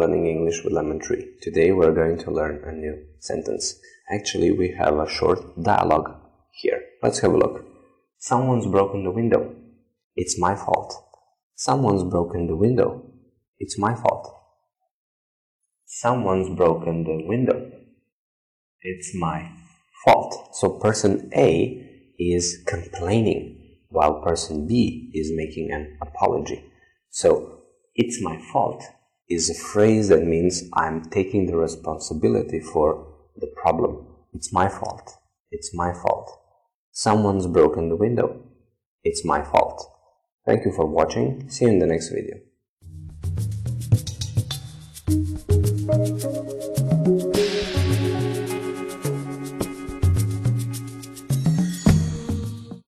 the lemon tree. Today we're going to learn a new sentence. Actually, we have a short dialogue here. Let's have a look. Someone's broken the window. It's my fault. Someone's broken the window. It's my fault. Someone's broken the window. It's my fault. So person A is complaining while person B is making an apology. So it's my fault is a phrase that means I'm taking the responsibility for the problem. It's my fault. It's my fault. Someone's broken the window. It's my fault. Thank you for watching. See you in the next video.